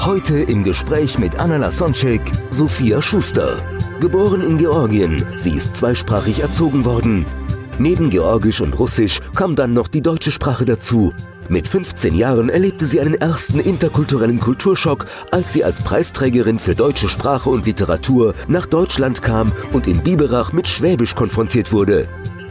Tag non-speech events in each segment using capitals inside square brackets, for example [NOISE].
Heute im Gespräch mit Anna Lasonczek, Sophia Schuster. Geboren in Georgien, sie ist zweisprachig erzogen worden. Neben Georgisch und Russisch kam dann noch die deutsche Sprache dazu. Mit 15 Jahren erlebte sie einen ersten interkulturellen Kulturschock, als sie als Preisträgerin für deutsche Sprache und Literatur nach Deutschland kam und in Biberach mit Schwäbisch konfrontiert wurde.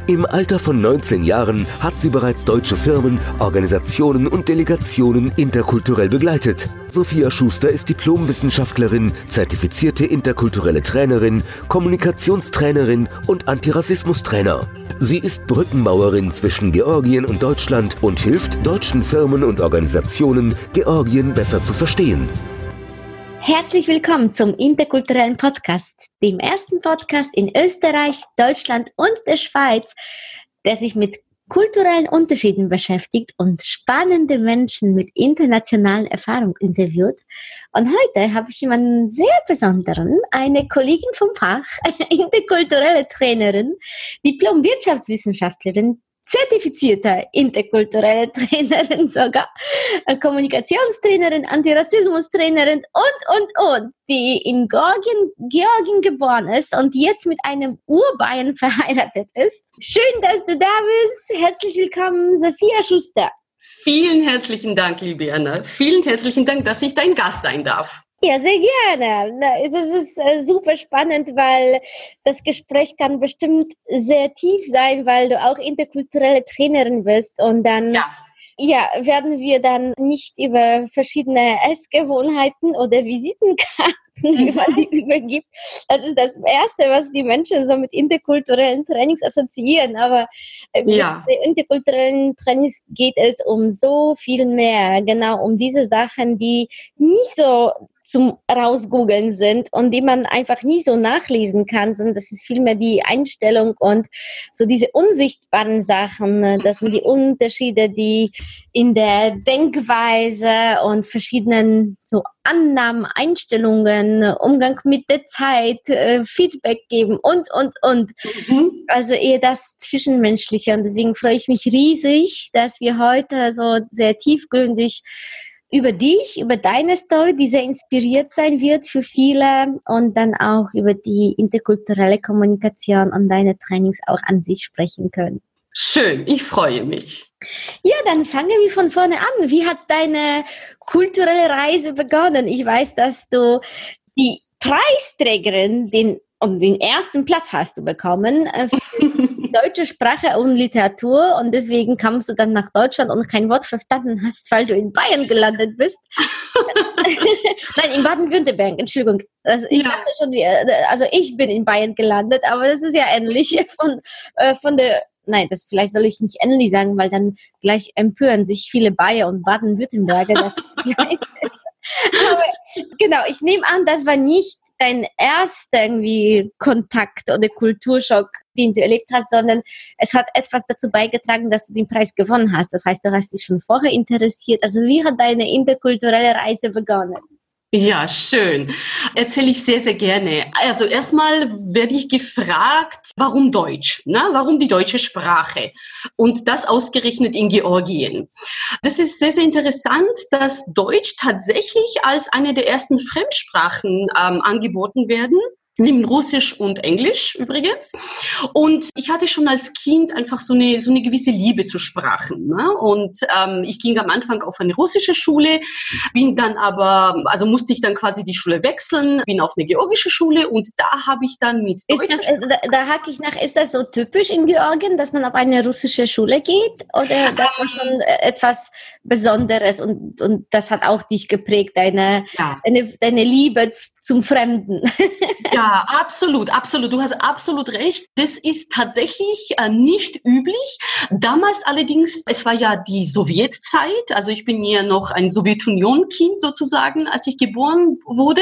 Im Alter von 19 Jahren hat sie bereits deutsche Firmen, Organisationen und Delegationen interkulturell begleitet. Sophia Schuster ist Diplomwissenschaftlerin, zertifizierte interkulturelle Trainerin, Kommunikationstrainerin und Antirassismustrainer. Sie ist Brückenmauerin zwischen Georgien und Deutschland und hilft deutschen Firmen und Organisationen, Georgien besser zu verstehen. Herzlich willkommen zum interkulturellen Podcast, dem ersten Podcast in Österreich, Deutschland und der Schweiz, der sich mit kulturellen Unterschieden beschäftigt und spannende Menschen mit internationalen Erfahrungen interviewt. Und heute habe ich jemanden sehr besonderen, eine Kollegin vom Fach, [LAUGHS] eine interkulturelle Trainerin, Diplom-Wirtschaftswissenschaftlerin, zertifizierte interkulturelle [LAUGHS] Trainerin sogar, äh, Kommunikationstrainerin, Antirassismustrainerin und, und, und, die in Georgien, Georgien geboren ist und jetzt mit einem Urbayern verheiratet ist. Schön, dass du da bist. Herzlich willkommen, Sophia Schuster. Vielen herzlichen Dank, liebe Anna. Vielen herzlichen Dank, dass ich dein Gast sein darf. Ja, sehr gerne. Das ist äh, super spannend, weil das Gespräch kann bestimmt sehr tief sein, weil du auch interkulturelle Trainerin bist und dann Ja. ja, werden wir dann nicht über verschiedene Essgewohnheiten oder Visitenkarten, wie man die [LAUGHS] übergibt. Das ist das Erste, was die Menschen so mit interkulturellen Trainings assoziieren. Aber äh, Ja. mit interkulturellen Trainings geht es um so viel mehr. Genau um diese Sachen, die nicht so zum Rausgoogeln sind und die man einfach nicht so nachlesen kann, sondern das ist vielmehr die Einstellung und so diese unsichtbaren Sachen. ne, Das sind die Unterschiede, die in der Denkweise und verschiedenen so Annahmen, Einstellungen, Umgang mit der Zeit, äh, Feedback geben und, und, und. Mhm. Also eher das Zwischenmenschliche. Und deswegen freue ich mich riesig, dass wir heute so sehr tiefgründig über dich, über deine Story, die sehr inspiriert sein wird für viele und dann auch über die interkulturelle Kommunikation und deine Trainings auch an sich sprechen können. Schön, ich freue mich. Ja, dann fangen wir von vorne an. Wie hat deine kulturelle Reise begonnen? Ich weiß, dass du die Preisträgerin, den, um den ersten Platz hast du bekommen äh, für [LAUGHS] deutsche Sprache und Literatur und deswegen kamst du dann nach Deutschland und kein Wort verstanden hast, weil du in Bayern gelandet bist. [LAUGHS] Nein, in Baden-Württemberg, Entschuldigung. Also ich Ja. dachte schon, äh, also ich bin in Bayern gelandet, aber das ist ja ähnlich [LAUGHS] von, äh, von der Nein, das vielleicht soll ich nicht ähnlich sagen, weil dann gleich empören sich viele Bayer und Baden-Württemberger. [LAUGHS] genau, ich nehme an, das war nicht dein erster irgendwie Kontakt oder Kulturschock, den du erlebt hast, sondern es hat etwas dazu beigetragen, dass du den Preis gewonnen hast. Das heißt, du hast dich schon vorher interessiert. Also wie hat deine interkulturelle Reise begonnen? Ja, schön. Erzähle ich sehr, sehr gerne. Also erstmal werde ich gefragt, warum Deutsch? Ne? Warum die deutsche Sprache? Und das ausgerechnet in Georgien. Das ist sehr, sehr interessant, dass Deutsch tatsächlich als eine der ersten Fremdsprachen ähm, angeboten werden. Neben Russisch und Englisch übrigens. Und ich hatte schon als Kind einfach so eine, so eine gewisse Liebe zu Sprachen. Ne? Und ähm, ich ging am Anfang auf eine russische Schule, bin dann aber, also musste ich dann quasi die Schule wechseln, bin auf eine georgische Schule und da habe ich dann mit Deutsch. das, äh, da, da hake ich nach, ist das so typisch in Georgien, dass man auf eine russische Schule geht? Oder das war schon äh, etwas Besonderes und, und das hat auch dich geprägt, deine, ja, deine, deine Liebe zum Fremden? ja, Absolut, absolut. Du hast absolut recht. Das ist tatsächlich äh, nicht üblich. Damals allerdings, es war ja die Sowjetzeit, also ich bin ja noch ein Sowjetunion-Kind sozusagen, als ich geboren wurde.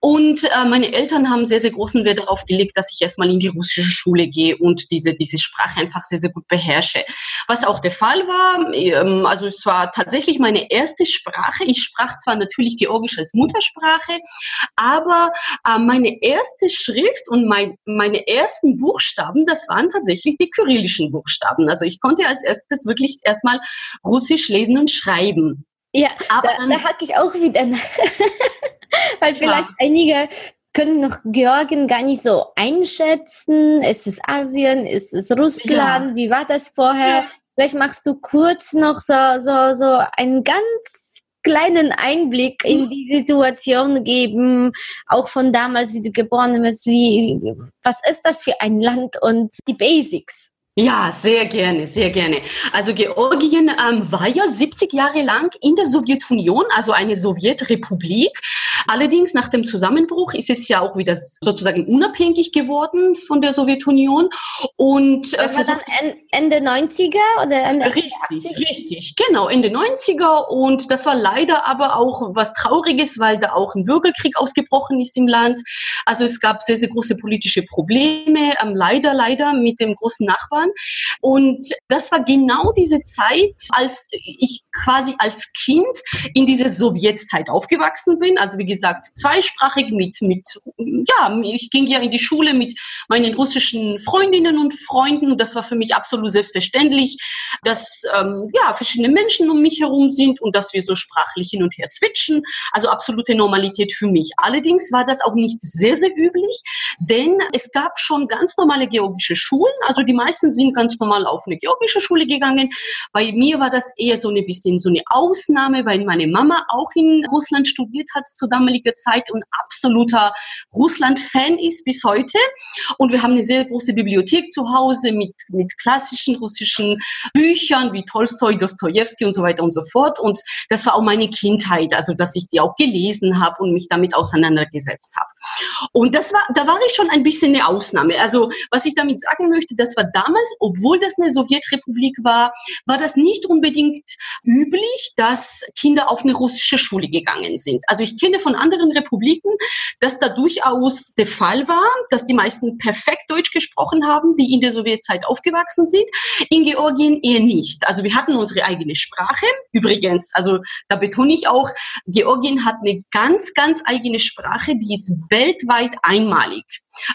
Und äh, meine Eltern haben sehr, sehr großen Wert darauf gelegt, dass ich erstmal in die russische Schule gehe und diese, diese Sprache einfach sehr, sehr gut beherrsche. Was auch der Fall war, ähm, also es war tatsächlich meine erste Sprache. Ich sprach zwar natürlich Georgisch als Muttersprache, aber äh, meine erste Schrift und mein, meine ersten Buchstaben, das waren tatsächlich die kyrillischen Buchstaben. Also ich konnte als erstes wirklich erstmal Russisch lesen und schreiben. Ja, aber da, dann, da hake ich auch wieder nach. [LAUGHS] Weil vielleicht ja. einige können noch Georgien gar nicht so einschätzen. Ist es Asien? Ist es Russland? Ja. Wie war das vorher? Ja. Vielleicht machst du kurz noch so, so, so einen ganz kleinen Einblick in die Situation geben, auch von damals, wie du geboren bist, wie, was ist das für ein Land und die Basics. Ja, sehr gerne, sehr gerne. Also Georgien ähm, war ja 70 Jahre lang in der Sowjetunion, also eine Sowjetrepublik. Allerdings nach dem Zusammenbruch ist es ja auch wieder sozusagen unabhängig geworden von der Sowjetunion. Und äh, das war dann Ende 90er oder Ende Richtig, 80? richtig, genau, Ende 90er. Und das war leider aber auch was Trauriges, weil da auch ein Bürgerkrieg ausgebrochen ist im Land. Also es gab sehr, sehr große politische Probleme, ähm, leider, leider mit dem großen Nachbarn. Und das war genau diese Zeit, als ich quasi als Kind in dieser Sowjetzeit aufgewachsen bin. Also wie gesagt, zweisprachig mit, mit, ja, ich ging ja in die Schule mit meinen russischen Freundinnen und Freunden und das war für mich absolut selbstverständlich, dass, ähm, ja, verschiedene Menschen um mich herum sind und dass wir so sprachlich hin und her switchen. Also absolute Normalität für mich. Allerdings war das auch nicht sehr, sehr üblich, denn es gab schon ganz normale georgische Schulen. Also die meisten sind ganz normal auf eine georgische Schule gegangen. Bei mir war das eher so ein bisschen so eine Ausnahme, weil meine Mama auch in Russland studiert hat zu damaliger Zeit und absoluter Russland-Fan ist bis heute. Und wir haben eine sehr große Bibliothek zu Hause mit, mit klassischen russischen Büchern wie Tolstoi, Dostoevsky und so weiter und so fort. Und das war auch meine Kindheit, also dass ich die auch gelesen habe und mich damit auseinandergesetzt habe. Und das war, da war ich schon ein bisschen eine Ausnahme. Also was ich damit sagen möchte, das war damals, obwohl das eine Sowjetrepublik war, war das nicht unbedingt üblich, dass Kinder auf eine russische Schule gegangen sind. Also ich kenne von anderen Republiken, dass da durchaus der Fall war, dass die meisten perfekt Deutsch gesprochen haben, die in der Sowjetzeit aufgewachsen sind. In Georgien eher nicht. Also wir hatten unsere eigene Sprache. Übrigens, also da betone ich auch, Georgien hat eine ganz, ganz eigene Sprache, die ist weltweit einmalig.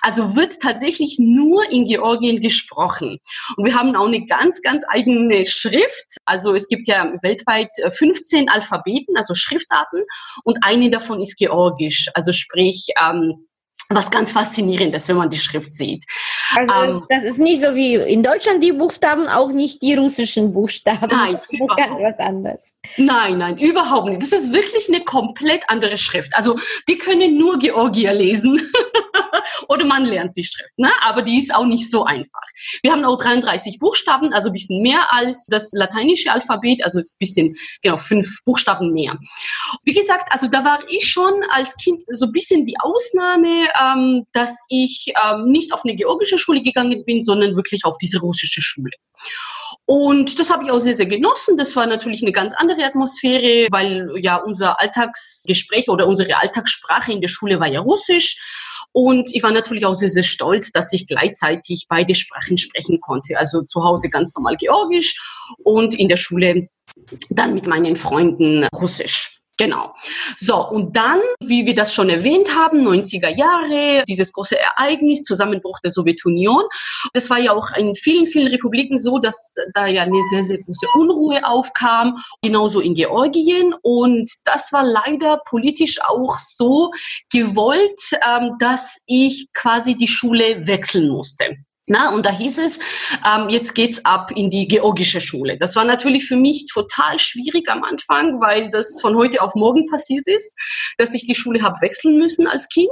Also wird tatsächlich nur in Georgien gesprochen. Und wir haben auch eine ganz, ganz eigene Schrift. Also es gibt ja weltweit 15 äh, Alphabeten, also Schriftarten, und eine davon ist Georgisch. Also sprich, ähm, was ganz faszinierend ist, wenn man die Schrift sieht. Also ähm, das, ist nicht so wie in Deutschland die Buchstaben, auch nicht die russischen Buchstaben. Nein, das ist ganz was anderes. Nein, nein, überhaupt nicht. Das ist wirklich eine komplett andere Schrift. Also die können nur Georgier lesen. [LAUGHS] Oder man lernt die Schrift. Ne? Aber die ist auch nicht so einfach. Wir haben auch 33 Buchstaben, also ein bisschen mehr als das lateinische Alphabet, also ein bisschen, genau, fünf Buchstaben mehr. Wie gesagt, also da war ich schon als Kind so ein bisschen die Ausnahme, ähm, dass ich ähm, nicht auf eine georgische Schule gegangen bin, sondern wirklich auf diese russische Schule. Und das habe ich auch sehr, sehr genossen. Das war natürlich eine ganz andere Atmosphäre, weil ja unser Alltagsgespräch oder unsere Alltagssprache in der Schule war ja Russisch. Und ich war natürlich auch sehr, sehr stolz, dass ich gleichzeitig beide Sprachen sprechen konnte. Also zu Hause ganz normal Georgisch und in der Schule dann mit meinen Freunden Russisch. Genau. So, und dann, wie wir das schon erwähnt haben, 90er Jahre, dieses große Ereignis, Zusammenbruch der Sowjetunion. Das war ja auch in vielen, vielen Republiken so, dass da ja eine sehr, sehr große Unruhe aufkam, genauso in Georgien. Und das war leider politisch auch so gewollt, ähm, dass ich quasi die Schule wechseln musste. Na, und da hieß es, ähm, jetzt geht's ab in die georgische Schule. Das war natürlich für mich total schwierig am Anfang, weil das von heute auf morgen passiert ist, dass ich die Schule habe wechseln müssen als Kind.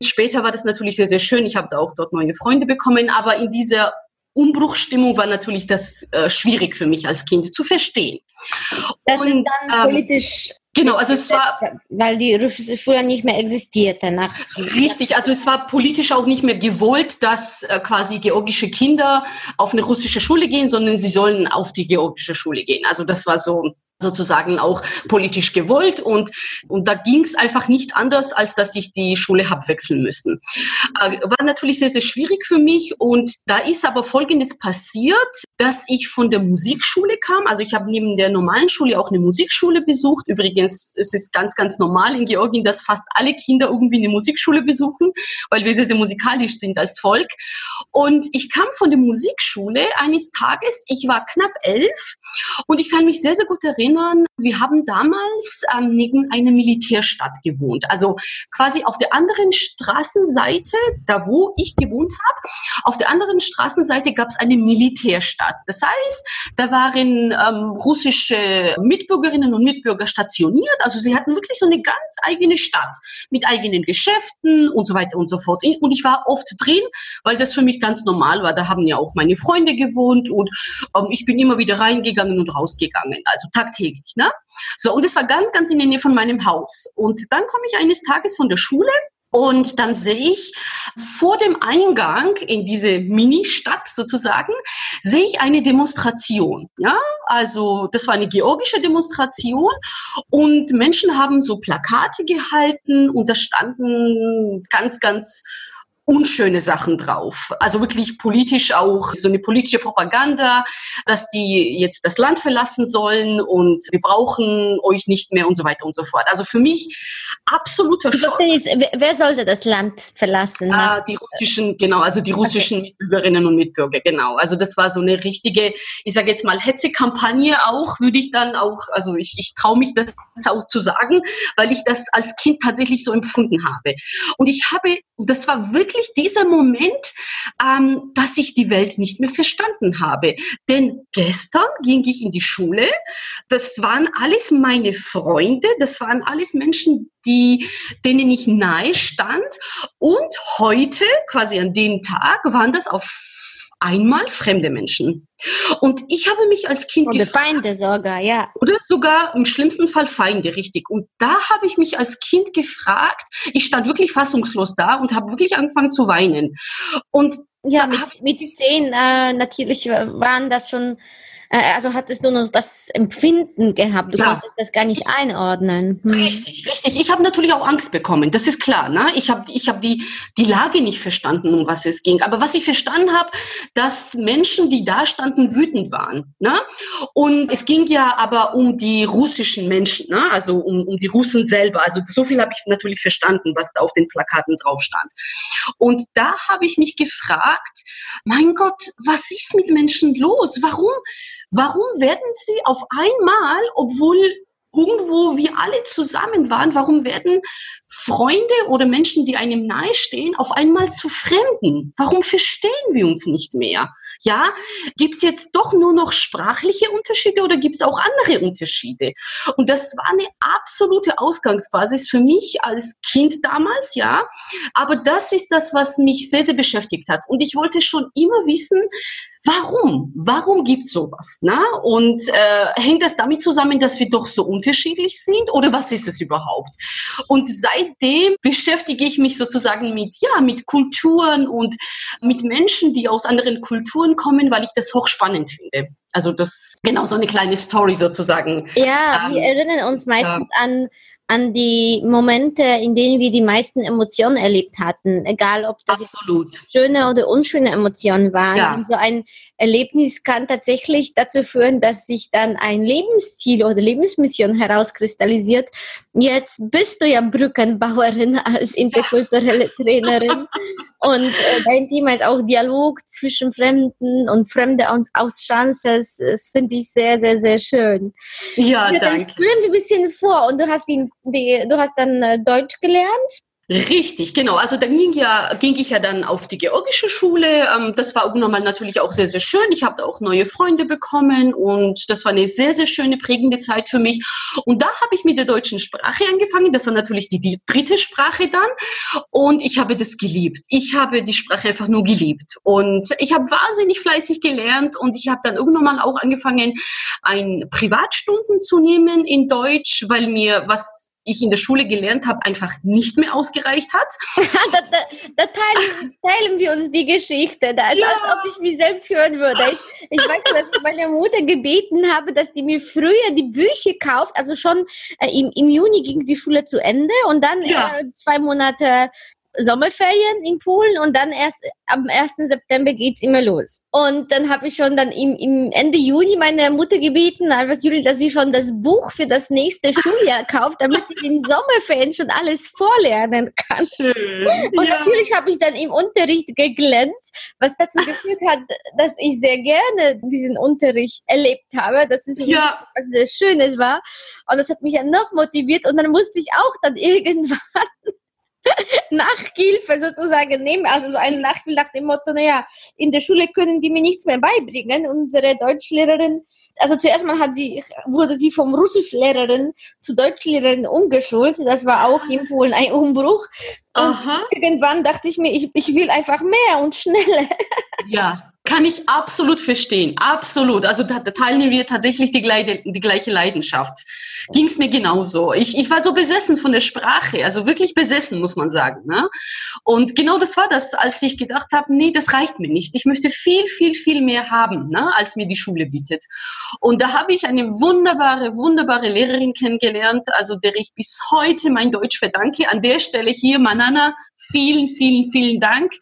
Später war das natürlich sehr, sehr schön. Ich habe da auch dort neue Freunde bekommen, aber in dieser Umbruchstimmung war natürlich das äh, schwierig für mich als Kind zu verstehen. Das und, ist dann ähm, politisch Genau, also es war. Weil die russische Schule nicht mehr existierte. Nach richtig, also es war politisch auch nicht mehr gewollt, dass äh, quasi georgische Kinder auf eine russische Schule gehen, sondern sie sollen auf die georgische Schule gehen. Also das war so sozusagen auch politisch gewollt und, und da ging es einfach nicht anders, als dass ich die Schule habe wechseln müssen. Äh, war natürlich sehr, sehr schwierig für mich und da ist aber Folgendes passiert, dass ich von der Musikschule kam. Also ich habe neben der normalen Schule auch eine Musikschule besucht. Übrigens, es ist ganz, ganz normal in Georgien, dass fast alle Kinder irgendwie eine Musikschule besuchen, weil wir sehr, sehr musikalisch sind als Volk. Und ich kam von der Musikschule eines Tages, ich war knapp elf und ich kann mich sehr, sehr gut erinnern, erinnern, wir haben damals ähm, neben einer Militärstadt gewohnt. Also quasi auf der anderen Straßenseite, da wo ich gewohnt habe, auf der anderen Straßenseite gab es eine Militärstadt. Das heißt, da waren ähm, russische Mitbürgerinnen und Mitbürger stationiert. Also sie hatten wirklich so eine ganz eigene Stadt mit eigenen Geschäften und so weiter und so fort. Und ich war oft drin, weil das für mich ganz normal war. Da haben ja auch meine Freunde gewohnt und ähm, ich bin immer wieder reingegangen und rausgegangen. Also tagtäglich tagtäglich. Ne? So, und es war ganz, ganz in der Nähe von meinem Haus. Und dann komme ich eines Tages von der Schule und dann sehe ich vor dem Eingang in diese Mini-Stadt sozusagen, sehe ich eine Demonstration. Ja, also das war eine georgische Demonstration und Menschen haben so Plakate gehalten und da standen ganz, ganz unschöne Sachen drauf. Also wirklich politisch auch so eine politische Propaganda, dass die jetzt das Land verlassen sollen und wir brauchen euch nicht mehr und so weiter und so fort. Also für mich absoluter Schock. Wer sollte das Land verlassen? Ah, die russischen, genau, also die russischen okay. Mitbürgerinnen und Mitbürger, genau. Also das war so eine richtige, ich sage jetzt mal Hetzekampagne auch, würde ich dann auch, also ich, ich traue mich das auch zu sagen, weil ich das als Kind tatsächlich so empfunden habe. Und ich habe, das war wirklich wirklich dieser Moment, ähm, dass ich die Welt nicht mehr verstanden habe. Denn gestern ging ich in die Schule. Das waren alles meine Freunde. Das waren alles Menschen, die, denen ich nahe stand. Und heute, quasi an dem Tag, waren das auf einmal fremde Menschen. Und ich habe mich als Kind Oder gefragt, Feinde sogar, ja. Oder sogar im schlimmsten Fall Feinde, richtig. Und da habe ich mich als Kind gefragt, ich stand wirklich fassungslos da und habe wirklich angefangen zu weinen. Und ja, mit, mit zehn äh, natürlich waren das schon äh, also hattest du nur das Empfinden gehabt, du ja. konntest das gar nicht einordnen. Hm. Richtig, richtig. Ich habe natürlich auch Angst bekommen, das ist klar. Ne? Ich habe ich hab die, die Lage nicht verstanden, um was es ging. Aber was ich verstanden habe, dass Menschen, die da standen, wütend waren. Ne? Und es ging ja aber um die russischen Menschen, ne? also um, um die Russen selber. Also so viel habe ich natürlich verstanden, was da auf den Plakaten drauf stand. Und da habe ich mich gefragt, mein Gott, was ist mit Menschen los? Warum? Warum werden sie auf einmal, obwohl irgendwo wir alle zusammen waren, warum werden Freunde oder Menschen, die einem nahestehen, auf einmal zu Fremden? Warum verstehen wir uns nicht mehr? Ja, gibt es jetzt doch nur noch sprachliche Unterschiede oder gibt es auch andere Unterschiede? Und das war eine absolute Ausgangsbasis für mich als Kind damals, ja. Aber das ist das, was mich sehr, sehr beschäftigt hat. Und ich wollte schon immer wissen, Warum? Warum gibt es sowas? Na? Und äh, hängt das damit zusammen, dass wir doch so unterschiedlich sind oder was ist es überhaupt? Und seitdem beschäftige ich mich sozusagen mit, ja, mit Kulturen und mit Menschen, die aus anderen Kulturen kommen, weil ich das hochspannend finde. Also das genau so eine kleine Story sozusagen. Ja, ähm, wir erinnern uns meistens ja. an an die Momente, in denen wir die meisten Emotionen erlebt hatten, egal ob das schöne oder unschöne Emotionen waren. Ja. so ein Erlebnis kann tatsächlich dazu führen, dass sich dann ein Lebensziel oder Lebensmission herauskristallisiert. Jetzt bist du ja Brückenbauerin [LAUGHS] als interkulturelle Trainerin [LAUGHS] und äh, dein Thema ist auch Dialog zwischen Fremden und Fremde aus Chances. Das finde ich sehr, sehr, sehr schön. Ja, ja danke. Dann spüren wir ein bisschen vor und du hast, die, die, du hast dann äh, Deutsch gelernt. Richtig, genau. Also dann ging, ja, ging ich ja dann auf die georgische Schule. Ähm, das war irgendwann mal natürlich auch sehr, sehr schön. Ich habe auch neue Freunde bekommen und das war eine sehr, sehr schöne, prägende Zeit für mich. Und da habe ich mit der deutschen Sprache angefangen. Das war natürlich die, die dritte Sprache dann. Und ich habe das geliebt. Ich habe die Sprache einfach nur geliebt. Und ich habe wahnsinnig fleißig gelernt und ich habe dann irgendwann mal auch angefangen, ein Privatstunden zu nehmen in Deutsch, weil mir was ich in der Schule gelernt habe, einfach nicht mehr ausgereicht hat. [LAUGHS] da, da, da teilen, teilen, wir uns die Geschichte. Da ist, ja. als ob ich mich selbst hören würde. Ich, ich weiß, dass ich meine Mutter gebeten habe, dass die mir früher die Bücher kauft. Also schon äh, im, im Juni ging die Schule zu Ende und dann ja. äh, zwei Monate Sommerferien in Polen und dann erst am 1. September geht's immer los. Und dann habe ich schon dann im, im Ende Juni meine Mutter gebeten, einfach Juli, dass sie schon das Buch für das nächste Schuljahr kauft, damit ich in Sommerferien schon alles vorlernen kann. Schön. Und ja. natürlich habe ich dann im Unterricht geglänzt, was dazu [LAUGHS] geführt hat, dass ich sehr gerne diesen Unterricht erlebt habe, dass es ja. was sehr Schönes war. Und das hat mich dann noch motiviert und dann musste ich auch dann [LAUGHS] irgendwann [LAUGHS] Nachhilfe sozusagen nehmen, also so eine Nachhilfe nach dem Motto, naja, in der Schule können die mir nichts mehr beibringen. Unsere Deutschlehrerin, also zuerst mal hat sie, wurde sie vom Russischlehrerin zu Deutschlehrerin umgeschult. Das war auch in Polen ein Umbruch. Und Aha. irgendwann dachte ich mir, ich, ich will einfach mehr und schneller. Ja, kann ich absolut verstehen, absolut. Also da, da teilen wir tatsächlich die die gleiche Leidenschaft. Ging es mir genauso. Ich, ich war so besessen von der Sprache, also wirklich besessen, muss man sagen. Ne? Und genau das war das, als ich gedacht habe, nee, das reicht mir nicht. Ich möchte viel, viel, viel mehr haben, ne, als mir die Schule bietet. Und da habe ich eine wunderbare, wunderbare Lehrerin kennengelernt, also der ich bis heute mein Deutsch verdanke. An der Stelle hier, Manana, vielen, vielen, vielen Dank.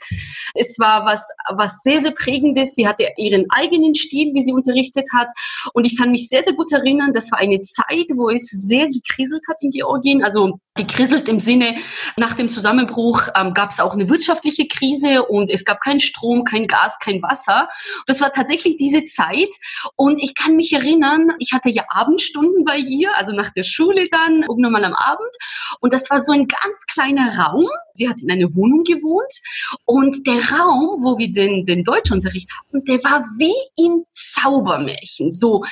Es war was, was sehr, sehr prägend Prägendes. Sie hatte ihren eigenen Stil, wie sie unterrichtet hat. Und ich kann mich sehr, sehr gut erinnern, das war eine Zeit, wo es sehr gekriselt hat in Georgien. Also gekriselt im Sinne, nach dem Zusammenbruch ähm, gab es auch eine wirtschaftliche Krise und es gab keinen Strom, kein Gas, kein Wasser. Das war tatsächlich diese Zeit. Und ich kann mich erinnern, ich hatte ja Abendstunden bei ihr, also nach der Schule dann, irgendwann mal am Abend. Und das war so ein ganz kleiner Raum. Sie hat in einer Wohnung gewohnt. Und der Raum, wo wir den, den Deutschunterricht hatten, der war wie im Zaubermärchen. So,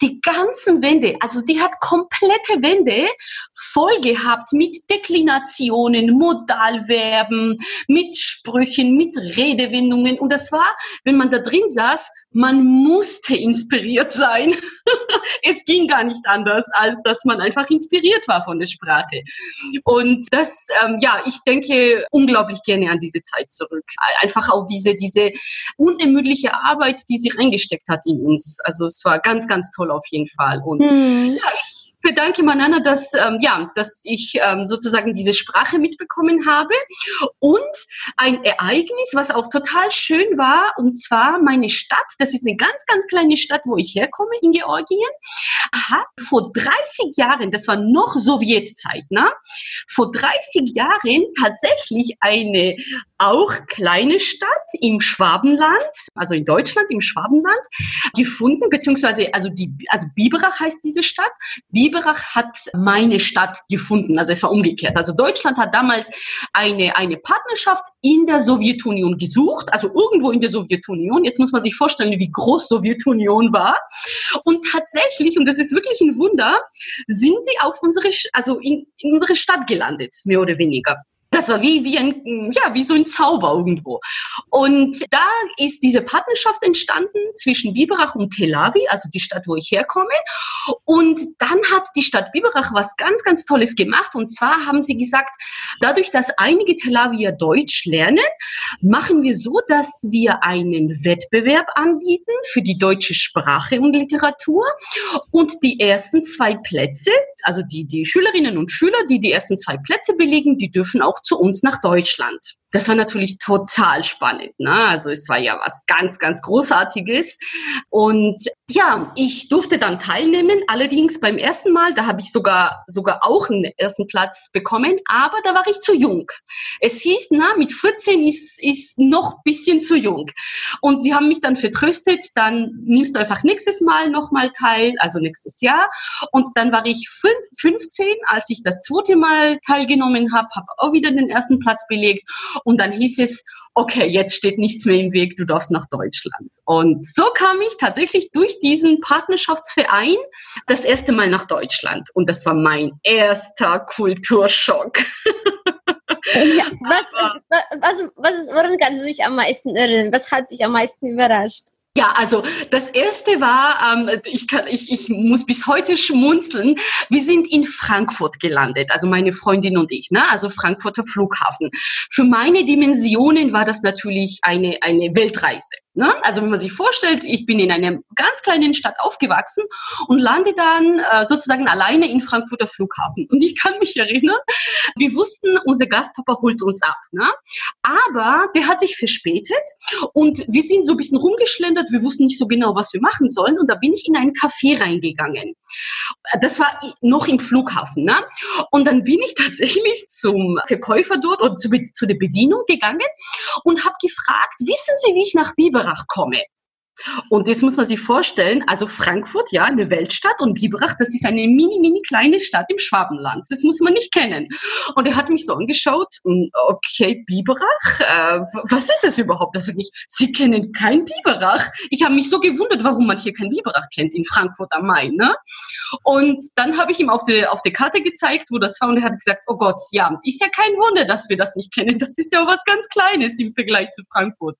die ganzen Wände, also die hat komplette Wände voll gehabt mit Deklinationen, Modalverben, mit Sprüchen, mit Redewendungen. Und das war, wenn man da drin saß, man musste inspiriert sein. [LAUGHS] es ging gar nicht anders, als dass man einfach inspiriert war von der Sprache. Und das, ähm, ja, ich denke unglaublich gerne an diese Zeit zurück. Einfach auch diese, diese unermüdliche Arbeit, die sie reingesteckt hat in uns. Also es war ganz, ganz toll auf jeden Fall. Und hm. ja, ich bedanke Manana, dass, ähm, ja, dass ich ähm, sozusagen diese Sprache mitbekommen habe. Und ein Ereignis, was auch total schön war, und zwar meine Stadt, das ist eine ganz, ganz kleine Stadt, wo ich herkomme in Georgien, hat vor 30 Jahren, das war noch Sowjetzeit, ne? vor 30 Jahren tatsächlich eine auch kleine Stadt im Schwabenland, also in Deutschland im Schwabenland, gefunden, beziehungsweise also die, also Biberach heißt diese Stadt. Biberach hat meine Stadt gefunden, also es war umgekehrt. Also Deutschland hat damals eine eine Partnerschaft in der Sowjetunion gesucht, also irgendwo in der Sowjetunion. Jetzt muss man sich vorstellen, wie groß Sowjetunion war. Und tatsächlich, und das ist wirklich ein Wunder, sind sie auf unsere, also in, in unsere Stadt gelandet, mehr oder weniger. Das war wie, wie ein, ja, wie so ein Zauber irgendwo. Und da ist diese Partnerschaft entstanden zwischen Biberach und Tel Aviv, also die Stadt, wo ich herkomme. Und dann hat die Stadt Biberach was ganz, ganz Tolles gemacht. Und zwar haben sie gesagt, dadurch, dass einige Tel Aviver Deutsch lernen, machen wir so, dass wir einen Wettbewerb anbieten für die deutsche Sprache und Literatur. Und die ersten zwei Plätze, also die, die Schülerinnen und Schüler, die die ersten zwei Plätze belegen, die dürfen auch zu uns nach Deutschland. Das war natürlich total spannend. Ne? Also es war ja was ganz, ganz Großartiges. Und ja, ich durfte dann teilnehmen. Allerdings beim ersten Mal, da habe ich sogar, sogar auch einen ersten Platz bekommen, aber da war ich zu jung. Es hieß, na, mit 14 ist, ist noch bisschen zu jung. Und sie haben mich dann vertröstet, dann nimmst du einfach nächstes Mal nochmal teil, also nächstes Jahr. Und dann war ich 15, als ich das zweite Mal teilgenommen habe, habe auch wieder den ersten Platz belegt. Und dann hieß es, okay, jetzt steht nichts mehr im Weg, du darfst nach Deutschland. Und so kam ich tatsächlich durch diesen Partnerschaftsverein das erste Mal nach Deutschland. Und das war mein erster Kulturschock. Ja, [LAUGHS] was, was, was, woran kannst du dich am meisten erinnern? Was hat dich am meisten überrascht? Ja, also das erste war, ähm, ich, kann, ich, ich muss bis heute schmunzeln. Wir sind in Frankfurt gelandet, also meine Freundin und ich, ne? also Frankfurter Flughafen. Für meine Dimensionen war das natürlich eine, eine Weltreise. Ne? Also wenn man sich vorstellt, ich bin in einer ganz kleinen Stadt aufgewachsen und lande dann äh, sozusagen alleine in Frankfurter Flughafen. Und ich kann mich erinnern, wir wussten, unser Gastpapa holt uns ab. Ne? Aber der hat sich verspätet und wir sind so ein bisschen rumgeschlendert. Wir wussten nicht so genau, was wir machen sollen. Und da bin ich in einen Café reingegangen. Das war noch im Flughafen. Ne? Und dann bin ich [LAUGHS] tatsächlich zum Verkäufer dort oder zu, zu der Bedienung gegangen und habe gefragt, wissen Sie, wie ich nach Biber Biberach komme. Und jetzt muss man sich vorstellen, also Frankfurt, ja, eine Weltstadt und Biberach, das ist eine mini, mini kleine Stadt im Schwabenland. Das muss man nicht kennen. Und er hat mich so angeschaut okay, Biberach, äh, was ist das überhaupt? Also ich, Sie kennen kein Biberach. Ich habe mich so gewundert, warum man hier kein Biberach kennt in Frankfurt am Main. Ne? Und dann habe ich ihm auf der auf der Karte gezeigt, wo das war und er hat gesagt, oh Gott, ja, ist ja kein Wunder, dass wir das nicht kennen. Das ist ja was ganz Kleines im Vergleich zu Frankfurt.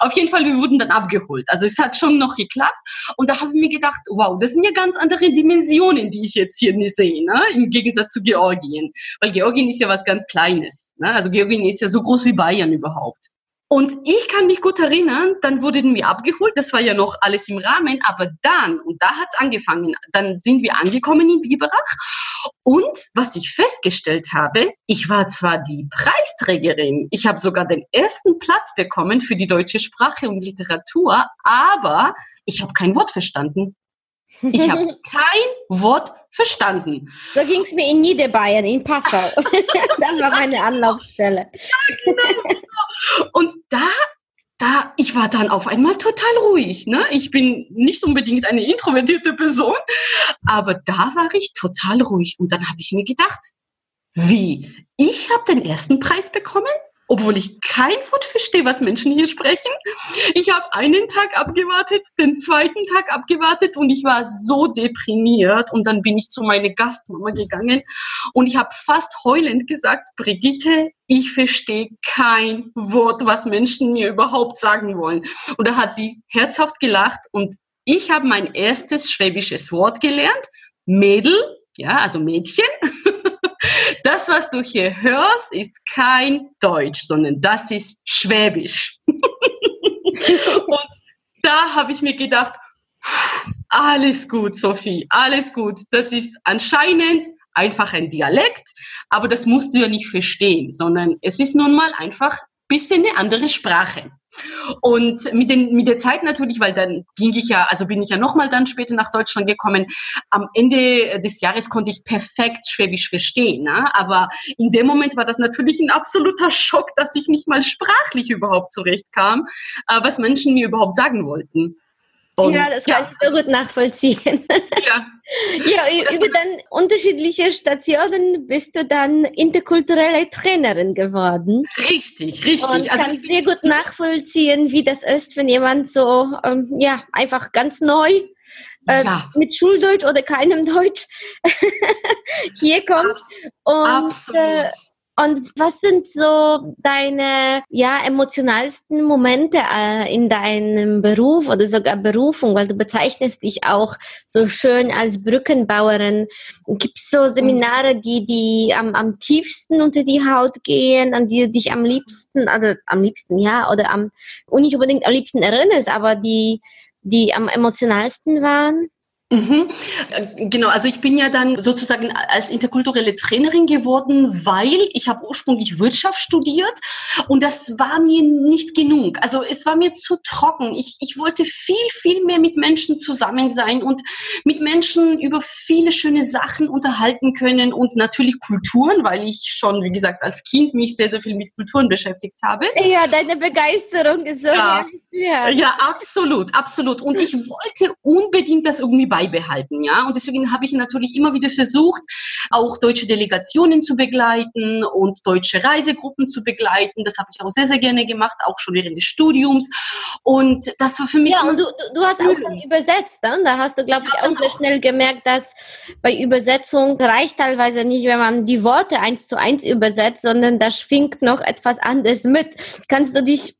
Auf jeden Fall, wir wurden dann abgeholt. Also es hat schon noch geklappt. Und da habe ich mir gedacht, wow, das sind ja ganz andere Dimensionen, die ich jetzt hier nicht sehe, ne? im Gegensatz zu Georgien. Weil Georgien ist ja was ganz Kleines. Ne? Also Georgien ist ja so groß wie Bayern überhaupt. Und ich kann mich gut erinnern, dann wurden wir abgeholt, das war ja noch alles im Rahmen, aber dann, und da hat es angefangen, dann sind wir angekommen in Biberach und was ich festgestellt habe, ich war zwar die Preisträgerin, ich habe sogar den ersten Platz bekommen für die deutsche Sprache und Literatur, aber ich habe kein Wort verstanden. Ich habe [LAUGHS] kein Wort verstanden. So ging es mir in Niederbayern, in Passau. [LAUGHS] [LAUGHS] das war meine Anlaufstelle. Ja, genau. Und da da, ich war dann auf einmal total ruhig. Ne? Ich bin nicht unbedingt eine introvertierte Person, aber da war ich total ruhig. Und dann habe ich mir gedacht, wie? Ich habe den ersten Preis bekommen? Obwohl ich kein Wort verstehe, was Menschen hier sprechen. Ich habe einen Tag abgewartet, den zweiten Tag abgewartet und ich war so deprimiert. Und dann bin ich zu meiner Gastmama gegangen und ich habe fast heulend gesagt, Brigitte, ich verstehe kein Wort, was Menschen mir überhaupt sagen wollen. Und da hat sie herzhaft gelacht und ich habe mein erstes schwäbisches Wort gelernt, Mädel, ja, also Mädchen. Das, was du hier hörst, ist kein Deutsch, sondern das ist Schwäbisch. [LAUGHS] und da habe ich mir gedacht, alles gut, Sophie, alles gut. Das ist anscheinend einfach ein Dialekt, aber das musst du ja nicht verstehen, sondern es ist nun mal einfach bisschen eine andere Sprache. Und mit, den, mit der Zeit natürlich, weil dann ging ich ja, also bin ich ja nochmal dann später nach Deutschland gekommen. Am Ende des Jahres konnte ich perfekt Schwäbisch verstehen. Ne? Aber in dem Moment war das natürlich ein absoluter Schock, dass ich nicht mal sprachlich überhaupt zurechtkam, äh, was Menschen mir überhaupt sagen wollten. Und, ja, das kann ja. ich so gut nachvollziehen. Ja. [LAUGHS] ja, über dann unterschiedliche Stationen bist du dann interkulturelle Trainerin geworden. Richtig, richtig. Und also kann sehr gut nachvollziehen, wie das ist, wenn jemand so, ähm, ja, einfach ganz neu äh, ja. mit Schuldeutsch oder keinem Deutsch [LAUGHS] hier kommt. Und, Absolut. Äh, und was sind so deine ja emotionalsten Momente äh, in deinem Beruf oder sogar Berufung, weil du bezeichnest dich auch so schön als Brückenbauerin. Gibt es so Seminare, die die am, am tiefsten unter die Haut gehen, an die du dich am liebsten, also am liebsten ja oder am und nicht unbedingt am liebsten erinnerst, aber die die am emotionalsten waren? Mhm. Äh, genau, also ich bin ja dann sozusagen als interkulturelle Trainerin geworden, weil ich habe ursprünglich Wirtschaft studiert und das war mir nicht genug. Also es war mir zu trocken. Ich, ich wollte viel, viel mehr mit Menschen zusammen sein und mit Menschen über viele schöne Sachen unterhalten können und natürlich Kulturen, weil ich schon, wie gesagt, als Kind mich sehr, sehr viel mit Kulturen beschäftigt habe. Ja, deine Begeisterung ist so ja. Ja, absolut, absolut. Und ich wollte unbedingt das irgendwie bei beibehalten, ja. Und deswegen habe ich natürlich immer wieder versucht, auch deutsche Delegationen zu begleiten und deutsche Reisegruppen zu begleiten. Das habe ich auch sehr, sehr gerne gemacht, auch schon während des Studiums. Und das war für mich. Ja, und du, du hast auch dann übersetzt, ne? Da hast du, glaube ich, auch sehr schnell gemerkt, dass bei Übersetzung reicht teilweise nicht, wenn man die Worte eins zu eins übersetzt, sondern da schwingt noch etwas anderes mit. Kannst du dich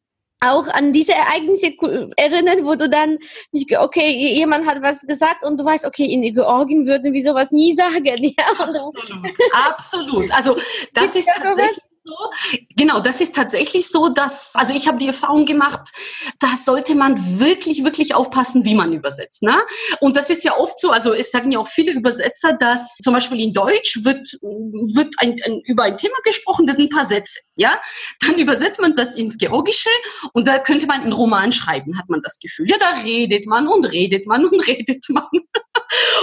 auch an diese Ereignisse erinnern, wo du dann nicht, okay, jemand hat was gesagt und du weißt, okay, in Georgien würden wir sowas nie [LAUGHS] sagen. Ja? Absolut, absolut. Also das ist tatsächlich so, genau, das ist tatsächlich so, dass, also ich habe die Erfahrung gemacht, da sollte man wirklich, wirklich aufpassen, wie man übersetzt. Ne? Und das ist ja oft so, also es sagen ja auch viele Übersetzer, dass zum Beispiel in Deutsch wird, wird ein, ein, über ein Thema gesprochen, das sind ein paar Sätze. Ja? Dann übersetzt man das ins Georgische und da könnte man einen Roman schreiben, hat man das Gefühl. Ja, da redet man und redet man und [LAUGHS] redet man.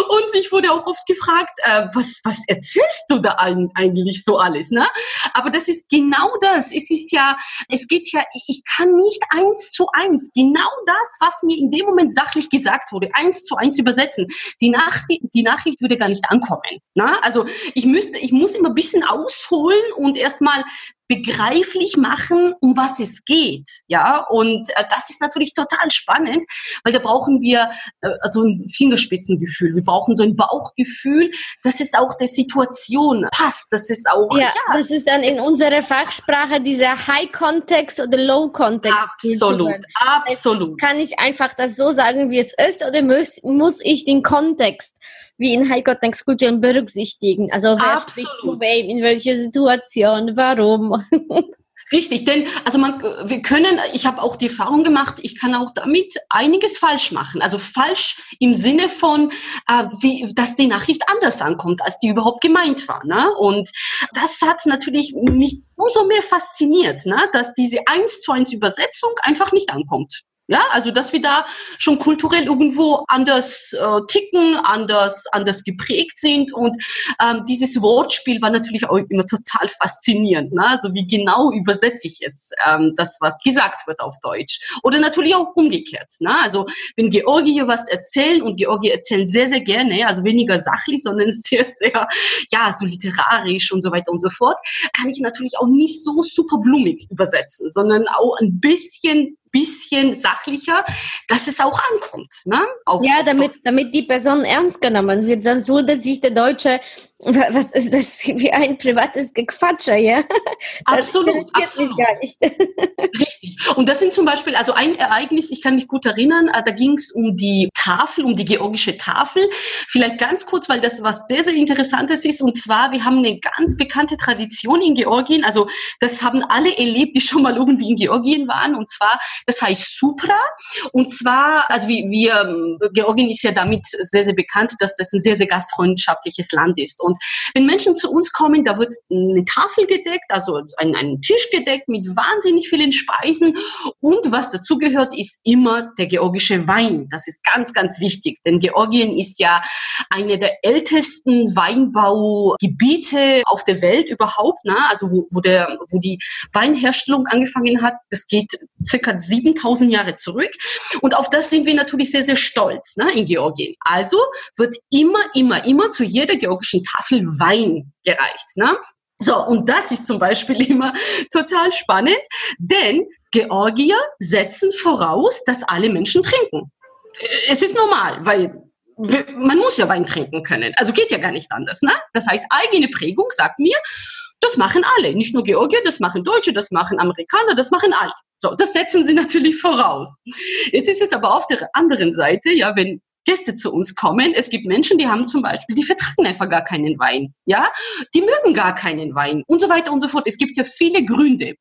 Und ich wurde auch oft gefragt, äh, was, was erzählst du da eigentlich so alles? Ne? Aber das ist genau das. Es ist ja, es geht ja, ich kann nicht eins zu eins genau das, was mir in dem Moment sachlich gesagt wurde, eins zu eins übersetzen. Die Nachricht, die Nachricht würde gar nicht ankommen. Ne? Also ich müsste, ich muss immer ein bisschen ausholen und erstmal begreiflich machen, um was es geht. Ja, und äh, das ist natürlich total spannend, weil da brauchen wir äh, so ein Fingerspitzengefühl. Wir brauchen so ein Bauchgefühl, dass es auch der Situation passt, dass es auch. Ja, ja das ist dann in unserer Fachsprache dieser High-Context oder Low-Context. Absolut, absolut. Kann ich einfach das so sagen, wie es ist, oder muss, muss ich den Kontext wie in High-Context-Kulturen berücksichtigen? Also wer Absolut. spricht zu wem, in welcher Situation, warum? [LAUGHS] Richtig, denn also man, wir können, ich habe auch die Erfahrung gemacht, ich kann auch damit einiges falsch machen. Also falsch im Sinne von, äh, wie, dass die Nachricht anders ankommt, als die überhaupt gemeint war. Ne? Und das hat natürlich mich umso mehr fasziniert, ne? dass diese eins zu eins Übersetzung einfach nicht ankommt. Ja, also dass wir da schon kulturell irgendwo anders äh, ticken, anders, anders geprägt sind. Und ähm, dieses Wortspiel war natürlich auch immer total faszinierend. Ne? Also wie genau übersetze ich jetzt ähm, das, was gesagt wird auf Deutsch? Oder natürlich auch umgekehrt. Ne? Also wenn Georgier was erzählen und Georgier erzählen sehr, sehr gerne, also weniger sachlich, sondern [LAUGHS] sehr, sehr, ja, so literarisch und so weiter und so fort, kann ich natürlich auch nicht so super blumig übersetzen, sondern auch ein bisschen bisschen sachlicher, dass es auch ankommt. Ne? Auf, ja, damit, damit die Person ernst genommen wird, sonst würde sich der Deutsche was ist das [LAUGHS] wie ein privates Gequatscher, ja? [LAUGHS] absolut, absolut. [LAUGHS] Richtig. Und das sind zum Beispiel, also ein Ereignis, ich kann mich gut erinnern, äh, da ging es um die Tafel, um die georgische Tafel. Vielleicht ganz kurz, weil das was sehr, sehr Interessantes ist. Und zwar, wir haben eine ganz bekannte Tradition in Georgien. Also das haben alle erlebt, die schon mal irgendwie in Georgien waren. Und zwar, das heißt Supra. Und zwar, also wie wir, Georgien ist ja damit sehr, sehr bekannt, dass das ein sehr, sehr gastfreundschaftliches Land ist. Und und wenn Menschen zu uns kommen, da wird eine Tafel gedeckt, also ein, ein Tisch gedeckt mit wahnsinnig vielen Speisen. Und was dazu gehört, ist immer der georgische Wein. Das ist ganz, ganz wichtig, denn Georgien ist ja eine der ältesten Weinbaugebiete auf der Welt überhaupt. Ne? Also wo, wo, der, wo die Weinherstellung angefangen hat, das geht circa 7000 Jahre zurück. Und auf das sind wir natürlich sehr, sehr stolz ne, in Georgien. Also wird immer, immer, immer zu jeder georgischen Tafel Tafel Wein gereicht. Ne? So, und das ist zum Beispiel [LAUGHS] immer total spannend, denn Georgier setzen voraus, dass alle Menschen trinken. Es ist normal, weil man muss ja Wein trinken können. Also geht ja gar nicht anders. Ne? Das heißt, eigene Prägung sagt mir, das machen alle. Nicht nur Georgier, das machen Deutsche, das machen Amerikaner, das machen alle. So, das setzen sie [LAUGHS] natürlich voraus. Jetzt ist es aber auf der anderen Seite, ja, wenn Gäste zu uns kommen. Es gibt Menschen, die haben zum Beispiel, die vertragen einfach gar keinen Wein, ja, die mögen gar keinen Wein und so weiter und so fort. Es gibt ja viele Gründe.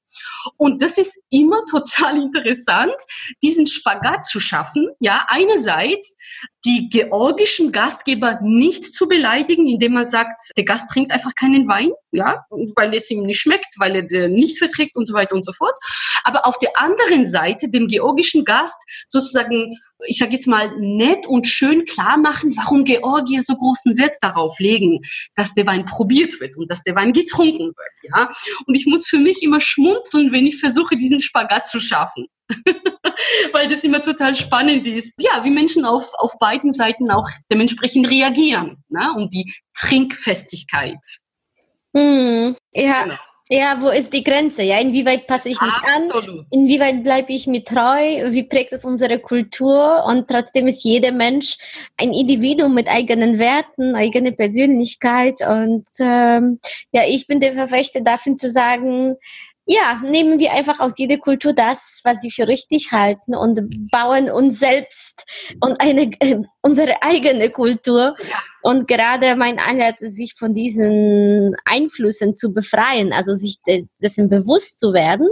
Und das ist immer [LAUGHS] total interessant, diesen Spagat zu schaffen. Ja, einerseits die georgischen Gastgeber nicht zu beleidigen, indem man sagt, der Gast trinkt einfach keinen Wein, ja, weil es ihm nicht schmeckt, weil er den nicht verträgt und so weiter und so fort. Aber auf der anderen Seite dem georgischen Gast sozusagen ich sage jetzt mal, nett und schön klar machen, warum Georgier so großen Wert darauf legen, dass der Wein probiert wird und dass der Wein getrunken wird. Ja? Und ich muss für mich immer schmunzeln, wenn ich versuche, diesen Spagat zu schaffen. [LAUGHS] [LAUGHS] Weil das immer total spannend ist. Ja, wie Menschen auf, auf beiden Seiten auch dementsprechend reagieren, ne? um die Trinkfestigkeit. Hm, ja. Genau. Ja, wo ist die Grenze? Ja, inwieweit passe ich mich Absolut. an? Inwieweit bleibe ich mir treu? Wie prägt es unsere Kultur? Und trotzdem ist jeder Mensch ein Individuum mit eigenen Werten, eigene Persönlichkeit. Und ähm, ja, ich bin der Verfechter dafür zu sagen, ja, nehmen wir einfach aus jeder Kultur das, was sie für richtig halten und bauen uns selbst und eine, [LAUGHS] unsere eigene Kultur. Und gerade mein Ansatz ist, sich von diesen Einflüssen zu befreien, also sich dessen bewusst zu werden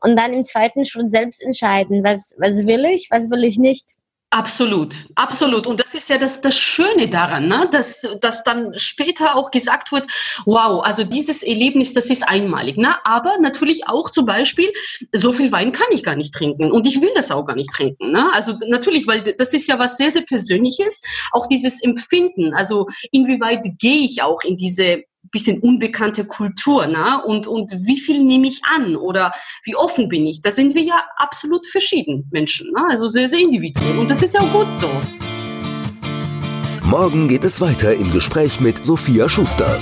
und dann im zweiten Schritt selbst entscheiden, was, was will ich, was will ich nicht. Absolut, absolut. Und das ist ja das, das Schöne daran, ne? dass, dass dann später auch gesagt wird, wow, also dieses Erlebnis, das ist einmalig. Ne? Aber natürlich auch zum Beispiel, so viel Wein kann ich gar nicht trinken und ich will das auch gar nicht trinken. Ne? Also natürlich, weil das ist ja was sehr, sehr Persönliches, auch dieses Empfinden. Also inwieweit gehe ich auch in diese bisschen unbekannte Kultur, ne? Und, und wie viel nehme ich an oder wie offen bin ich? Da sind wir ja absolut verschieden Menschen, ne? Also sehr, sehr individuell. Und das ist ja auch gut so. Morgen geht es weiter im Gespräch mit Sophia Schuster.